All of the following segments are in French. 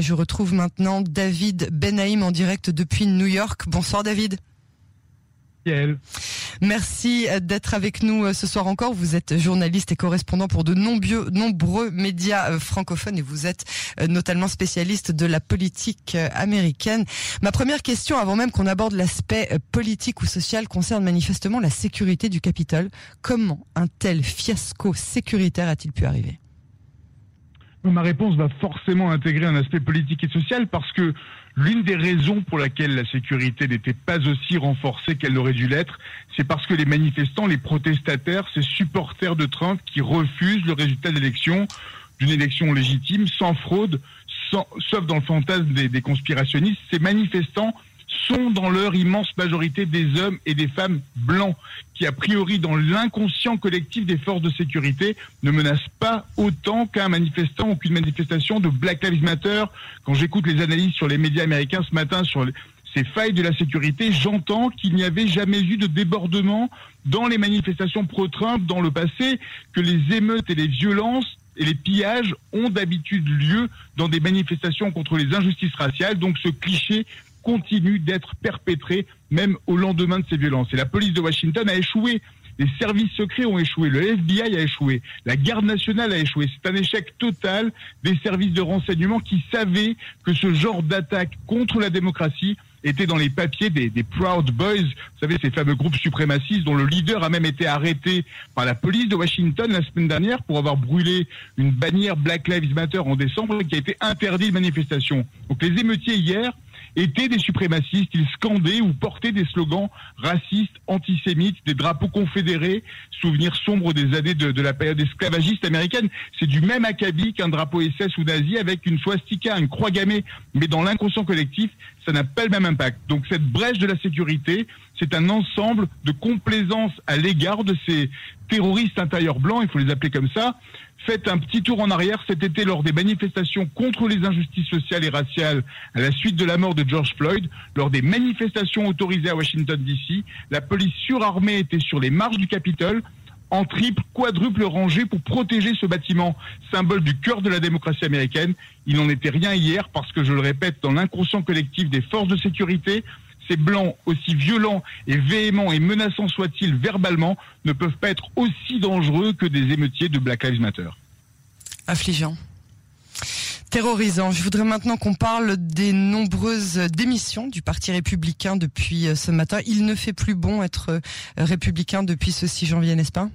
Je retrouve maintenant David Benhaim en direct depuis New York. Bonsoir David. Merci d'être avec nous euh, ce soir encore. Vous êtes journaliste et correspondant pour de nombreux, nombreux médias euh, francophones et vous êtes euh, notamment spécialiste de la politique américaine. Ma première question, avant même qu'on aborde l'aspect politique ou social, concerne manifestement la sécurité du Capitole. Comment un tel fiasco sécuritaire a-t-il pu arriver? Ma réponse va forcément intégrer un aspect politique et social parce que l'une des raisons pour laquelle la sécurité n'était pas aussi renforcée qu'elle aurait dû l'être, c'est parce que les manifestants, les protestataires, ces supporters de Trump qui refusent le résultat de l'élection, d'une élection légitime, sans fraude, sauf dans le fantasme des, des conspirationnistes, ces manifestants dans leur immense majorité des hommes et des femmes blancs qui, a priori, dans l'inconscient collectif des forces de sécurité, ne menacent pas autant qu'un manifestant ou qu'une manifestation de Black Lives Matter. Quand j'écoute les analyses sur les médias américains ce matin sur ces failles de la sécurité, j'entends qu'il n'y avait jamais eu de débordement dans les manifestations pro-Trump dans le passé, que les émeutes et les violences et les pillages ont d'habitude lieu dans des manifestations contre les injustices raciales. Donc ce cliché continue d'être perpétrée même au lendemain de ces violences. Et la police de Washington a échoué. Les services secrets ont échoué, le FBI a échoué, la garde nationale a échoué. C'est un échec total des services de renseignement qui savaient que ce genre d'attaque contre la démocratie était dans les papiers des, des, Proud Boys, vous savez, ces fameux groupes suprémacistes dont le leader a même été arrêté par la police de Washington la semaine dernière pour avoir brûlé une bannière Black Lives Matter en décembre qui a été interdit de manifestation. Donc les émeutiers hier étaient des suprémacistes. Ils scandaient ou portaient des slogans racistes, antisémites, des drapeaux confédérés, souvenir sombre des années de, la période esclavagiste américaine. C'est du même acabit qu'un drapeau SS ou nazi avec une swastika, une croix gammée. Mais dans l'inconscient collectif, ça n'a pas le même impact. Donc cette brèche de la sécurité, c'est un ensemble de complaisance à l'égard de ces terroristes intérieurs blancs, il faut les appeler comme ça. Faites un petit tour en arrière cet été lors des manifestations contre les injustices sociales et raciales à la suite de la mort de George Floyd. Lors des manifestations autorisées à Washington DC, la police surarmée était sur les marches du Capitole en triple, quadruple rangée pour protéger ce bâtiment, symbole du cœur de la démocratie américaine. Il n'en était rien hier parce que, je le répète, dans l'inconscient collectif des forces de sécurité, ces blancs, aussi violents et véhéments et menaçants soient-ils verbalement, ne peuvent pas être aussi dangereux que des émeutiers de Black Lives Matter. Affligeant. Terrorisant. Je voudrais maintenant qu'on parle des nombreuses démissions du Parti républicain depuis euh, ce matin. Il ne fait plus bon être euh, républicain depuis ce 6 janvier, n'est-ce pas?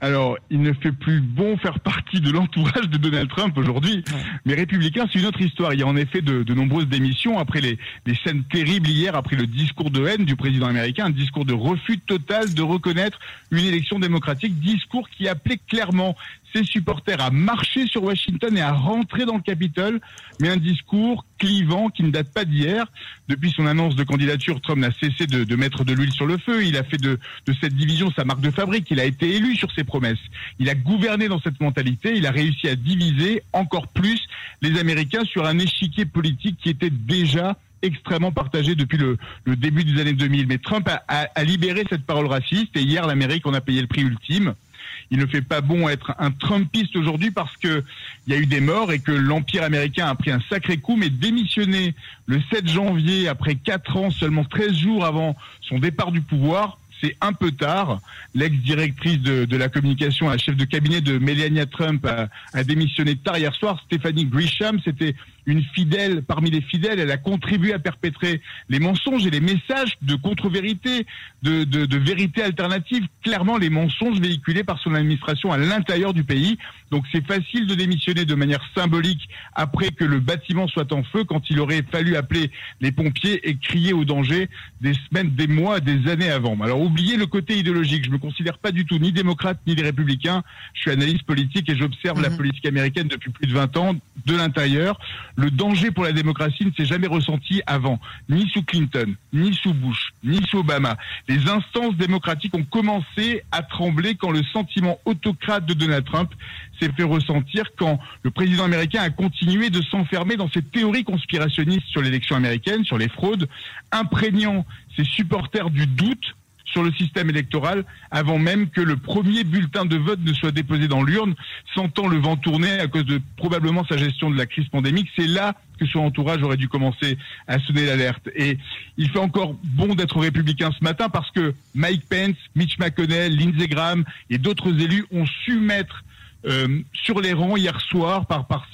Alors, il ne fait plus bon faire partie de l'entourage de Donald Trump aujourd'hui. Mais républicain, c'est une autre histoire. Il y a en effet de, nombreuses démissions après les, les, scènes terribles hier, après le discours de haine du président américain, un discours de refus total de reconnaître une élection démocratique, discours qui appelait clairement ses supporters à marcher sur Washington et à rentrer dans le Capitole, mais un discours clivant qui ne date pas d'hier. Depuis son annonce de candidature, Trump n'a cessé de, mettre de l'huile sur le feu. Il a fait de, cette division sa marque de fabrique. Il a été élu sur ses promesses. Il a gouverné dans cette mentalité. Il a réussi à diviser encore plus les Américains sur un échiquier politique qui était déjà extrêmement partagé depuis le, début des années 2000. Mais Trump a, a, a libéré cette parole raciste et hier, l'Amérique en a payé le prix ultime il ne fait pas bon être un Trumpiste aujourd'hui parce que il y a eu des morts et que l'Empire américain a pris un sacré coup, mais démissionner le 7 janvier après 4 ans, seulement 13 jours avant son départ du pouvoir, c'est un peu tard. L'ex-directrice de, la communication, la chef de cabinet de Melania Trump a, démissionné tard hier soir. Stéphanie Grisham, c'était une fidèle parmi les fidèles. Elle a contribué à perpétrer les mensonges et les messages de contre-vérité, de, vérité alternative. Clairement, les mensonges véhiculés par son administration à l'intérieur du pays. Donc c'est facile de démissionner de manière symbolique après que le bâtiment soit en feu, quand il aurait fallu appeler les pompiers et crier au danger des semaines, des mois, des années avant. Oubliez le côté idéologique. Je me considère pas du tout ni démocrate ni républicain. Je suis analyste politique et j'observe la mhm. politique américaine depuis plus de 20 ans de l'intérieur le danger pour la démocratie ne s'est jamais ressenti avant, ni sous Clinton, ni sous Bush, ni sous Obama. Les instances démocratiques ont commencé à trembler quand le sentiment autocrate de Donald Trump s'est fait ressentir quand le président américain a continué de s'enfermer dans ses théories conspirationnistes sur l'élection américaine, sur les fraudes, imprégnant ses supporters du doute sur le système électoral avant même que le premier bulletin de vote ne soit déposé dans l'urne, sentant le vent tourner à cause de probablement sa gestion de la crise pandémique. C'est là que son entourage aurait dû commencer à sonner l'alerte. Et il fait encore bon d'être républicain ce matin parce que Mike Pence, Mitch McConnell, Lindsey Graham et d'autres élus ont su mettre euh, sur les rangs hier soir par, par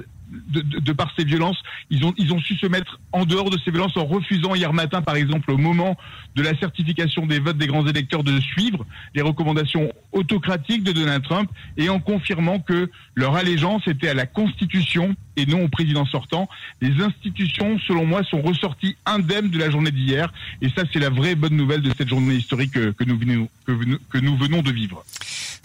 de, par ces violences, ils ont, ils ont su se mettre en dehors de ces violences en refusant hier matin, par exemple, au moment de la certification des votes des grands électeurs, de suivre les recommandations autocratiques de Donald Trump et en confirmant que leur allégeance était à la Constitution et non au président sortant. Les institutions, selon moi, sont ressorties indemnes de la journée d'hier. Et ça, c'est la vraie bonne nouvelle de cette journée historique que, nous, venons, que nous venons de vivre.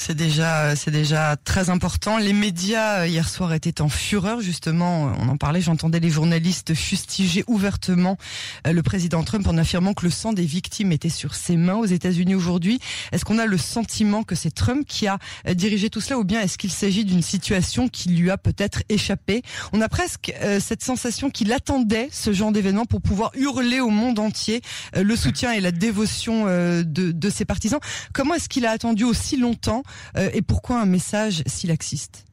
C'est déjà, c'est déjà très important. Les médias hier soir étaient en fureur, justement. On en parlait. J'entendais les journalistes fustiger ouvertement euh, le président Trump en affirmant que le sang des victimes était sur ses mains aux États-Unis aujourd'hui. Est-ce qu'on a le sentiment que c'est Trump qui a euh, dirigé tout cela, ou bien est-ce qu'il s'agit d'une situation qui lui a peut-être échappé? On a presque euh, cette sensation qu'il attendait ce genre d'événement pour pouvoir hurler au monde entier le soutien et la dévotion de, de ses partisans. Comment est-ce qu'il a attendu aussi longtemps euh, et pourquoi un message si laxiste?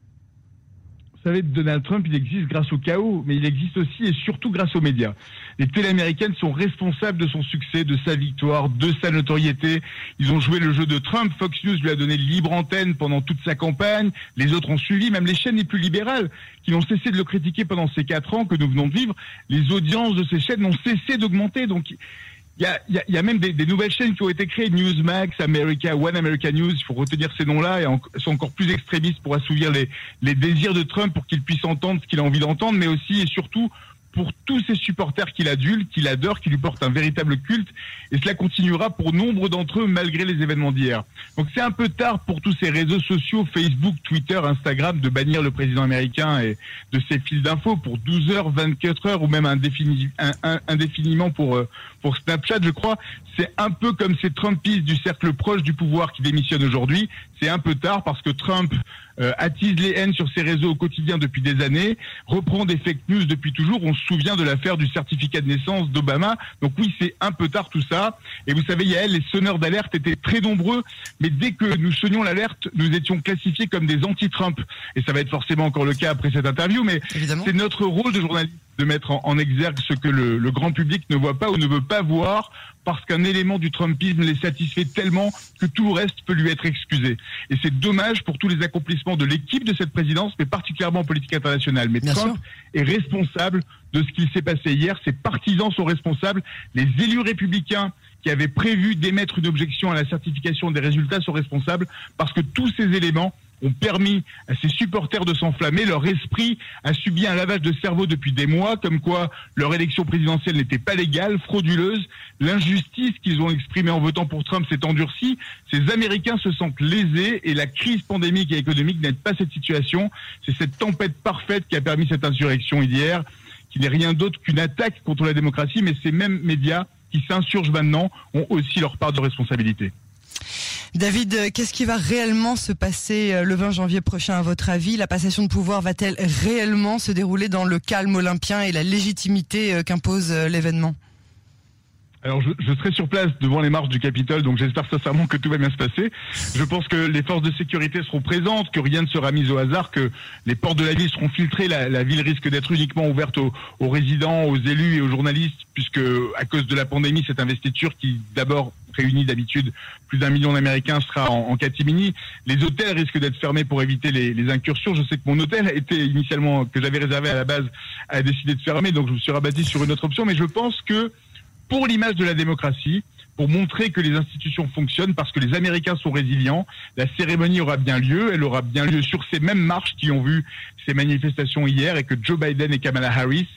Vous savez, Donald Trump, il existe grâce au chaos, mais il existe aussi et surtout grâce aux médias. Les télé américaines sont responsables de son succès, de sa victoire, de sa notoriété. Ils ont joué le jeu de Trump. Fox News lui a donné libre antenne pendant toute sa campagne. Les autres ont suivi, même les chaînes les plus libérales, qui ont cessé de le critiquer pendant ces quatre ans que nous venons de vivre. Les audiences de ces chaînes n'ont cessé d'augmenter. Donc, il y a, y, y a, même des, des, nouvelles chaînes qui ont été créées, Newsmax, America, One America News, il faut retenir ces noms-là, et sont encore plus extrémistes pour assouvir les, les désirs de Trump, pour qu'il puisse entendre ce qu'il a envie d'entendre, mais aussi et surtout pour tous ses supporters qu'il adulte, qu'il adore, qui lui portent un véritable culte, et cela continuera pour nombre d'entre eux malgré les événements d'hier. Donc c'est un peu tard pour tous ces réseaux sociaux, Facebook, Twitter, Instagram, de bannir le président américain et de ses fils d'infos pour 12 heures, 24 heures ou même indéfiniment pour, euh, pour Snapchat, je crois. C'est un peu comme ces Trumpistes du cercle proche du pouvoir qui démissionnent aujourd'hui. C'est un peu tard parce que Trump euh, attise les haines sur ses réseaux au quotidien depuis des années, reprend des fake news depuis toujours. On se souvient de l'affaire du certificat de naissance d'Obama. Donc oui, c'est un peu tard tout ça. Et vous savez, Yael, les sonneurs d'alerte étaient très nombreux, mais dès que nous sonnions l'alerte, nous étions classifiés comme des anti-Trump. Et ça va être forcément encore le cas après cette interview, mais c'est notre rôle de journaliste de mettre en, exergue ce que le, le, grand public ne voit pas ou ne veut pas voir parce qu'un élément du Trumpisme les satisfait tellement que tout le reste peut lui être excusé. Et c'est dommage pour tous les accomplissements de l'équipe de cette présidence, mais particulièrement en politique internationale. Mais Trump est responsable de ce qu'il s'est passé hier. Ses partisans sont responsables. Les élus républicains qui avaient prévu d'émettre une objection à la certification des résultats sont responsables parce que tous ces éléments ont permis à ces supporters de s'enflammer. Leur esprit a subi un lavage de cerveau depuis des mois, comme quoi leur élection présidentielle n'était pas légale, frauduleuse. L'injustice qu'ils ont exprimée en votant pour Trump s'est endurcie. Ces Américains se sentent lésés et la crise pandémique et économique n'aide pas cette situation. C'est cette tempête parfaite qui a permis cette insurrection hier, qui n'est rien d'autre qu'une attaque contre la démocratie, mais ces mêmes médias qui s'insurgent maintenant ont aussi leur part de responsabilité. David, euh, qu'est-ce qui va réellement se passer euh, le 20 janvier prochain à votre avis? La passation de pouvoir va-t-elle réellement se dérouler dans le calme olympien et la légitimité euh, qu'impose l'événement? Alors je, serai sur place devant les marches du Capitole, donc j'espère sincèrement que tout va bien se passer. Je pense que les forces de sécurité seront présentes, que rien ne sera mis au hasard, que les portes de la ville seront filtrées. La, ville risque d'être uniquement ouverte aux, résidents, aux élus et aux journalistes, puisque à cause de la pandémie, cette investiture qui d'abord réunit d'habitude plus d'un million d'Américains sera en, catimini. Les hôtels risquent d'être fermés pour éviter les, les, incursions. Je sais que mon hôtel était initialement que j'avais réservé à la base a décidé de fermer, donc je me suis rabattu sur une autre option. Mais je pense que pour l'image de la démocratie, pour montrer que les institutions fonctionnent, parce que les Américains sont résilients. La cérémonie aura bien lieu, elle aura bien lieu sur ces mêmes marches qui ont vu ces manifestations hier et que Joe Biden et Kamala Harris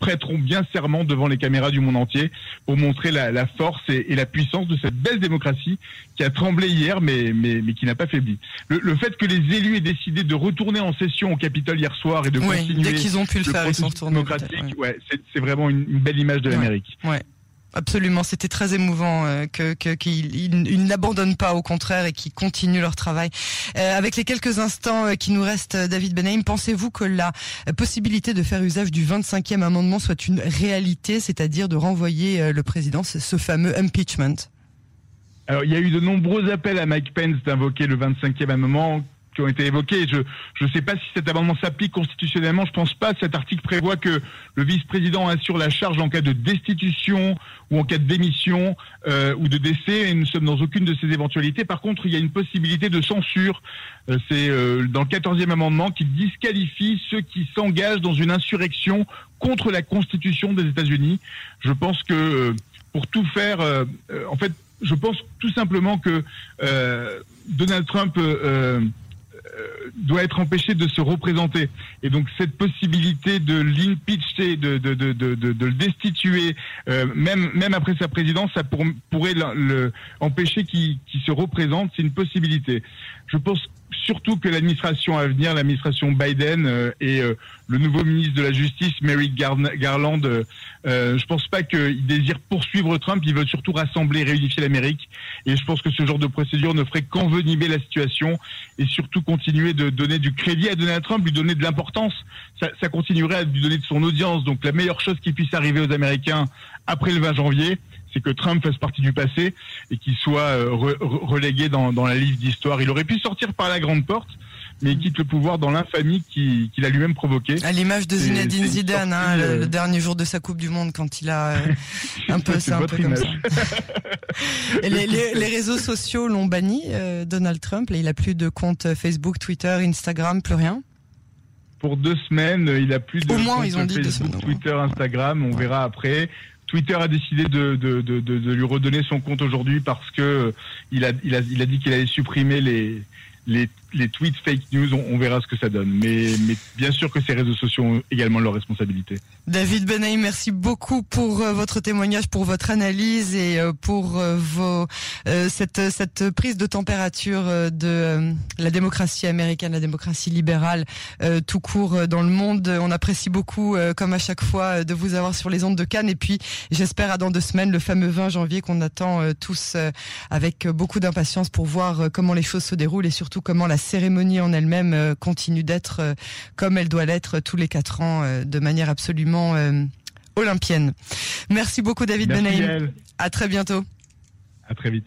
prêteront bien serment devant les caméras du monde entier pour montrer la, force et, la puissance de cette belle démocratie qui a tremblé hier mais, mais, mais qui n'a pas faibli. Le, fait que les élus aient décidé de retourner en session au Capitole hier soir et de continuer dès qu'ils ont pu le, faire, ils sont ouais. c'est vraiment une, belle image de l'Amérique. Ouais. Absolument, c'était très émouvant euh, qu'ils n'abandonnent pas, au contraire, et qu'ils continuent leur travail. Euh, avec les quelques instants euh, qui nous restent, David Benahim, pensez-vous que la possibilité de faire usage du 25e amendement soit une réalité, c'est-à-dire de renvoyer le président, ce fameux impeachment? Alors, il y a eu de nombreux appels à Mike Pence d'invoquer le 25e amendement ont été évoqués. Je ne sais pas si cet amendement s'applique constitutionnellement. Je pense pas. Cet article prévoit que le vice-président assure la charge en cas de destitution ou en cas de démission euh, ou de décès. Et nous sommes dans aucune de ces éventualités. Par contre, il y a une possibilité de censure. Euh, c'est euh, dans le 14e amendement qui disqualifie ceux qui s'engagent dans une insurrection contre la Constitution des États-Unis. Je pense que pour tout faire, en fait, je pense tout simplement que Donald Trump doit être empêché de se représenter. Et donc cette possibilité de l'impeacher, de, de, de, de, le destituer, euh, même, même après sa présidence, ça pourrait le, empêcher qu'il se représente, c'est une possibilité. Je pense surtout que l'administration à venir, l'administration Biden euh, et euh, le nouveau ministre de la Justice, Merrick Garland, euh, je pense pas qu'il désire poursuivre Trump, il veut surtout rassembler, réunifier l'Amérique. Et je pense que ce genre de procédure ne ferait qu'envenimer la situation et surtout continuer de donner du crédit à Donald Trump, lui donner de l'importance. Ça, ça continuerait à lui donner de son audience. Donc la meilleure chose qui puisse arriver aux Américains après le 20 janvier, c'est que Trump fasse partie du passé et qu'il soit euh, relégué dans, la liste d'histoire. Il aurait pu sortir par la grande porte, mais il quitte le pouvoir dans l'infamie qu'il a lui-même provoquée. À l'image de Zinedine Zidane, hein, le, euh, dernier jour de sa Coupe du Monde, quand il a euh, un peu, c'est un peu comme ça. les, réseaux sociaux l'ont banni, Donald Trump. il a plus de compte Facebook, Twitter, Instagram, plus rien pour deux semaines. Il a plus de Au moins, ils ont dit Facebook, Twitter, Instagram. On verra après. Twitter a décidé de, de, de, lui redonner son compte aujourd'hui parce que euh, il a, il a, il a dit qu'il allait supprimer les, les, les tweets fake news, on, verra ce que ça donne. Mais, mais bien sûr que ces réseaux sociaux ont également leur responsabilité. David Benaï, merci beaucoup pour euh, votre témoignage, pour votre analyse et euh, pour euh, vos, cette, cette prise de température de la démocratie américaine, la démocratie libérale tout court dans le monde. On apprécie beaucoup, comme à chaque fois, de vous avoir sur les ondes de Cannes. Et puis, j'espère à dans deux semaines, le fameux 20 janvier qu'on attend tous avec beaucoup d'impatience pour voir comment les choses se déroulent et surtout comment la cérémonie en elle-même euh, continue d'être euh, comme elle doit l'être tous les quatre ans, euh, de manière absolument olympienne. Merci beaucoup David Benaïm. À très bientôt. À très vite.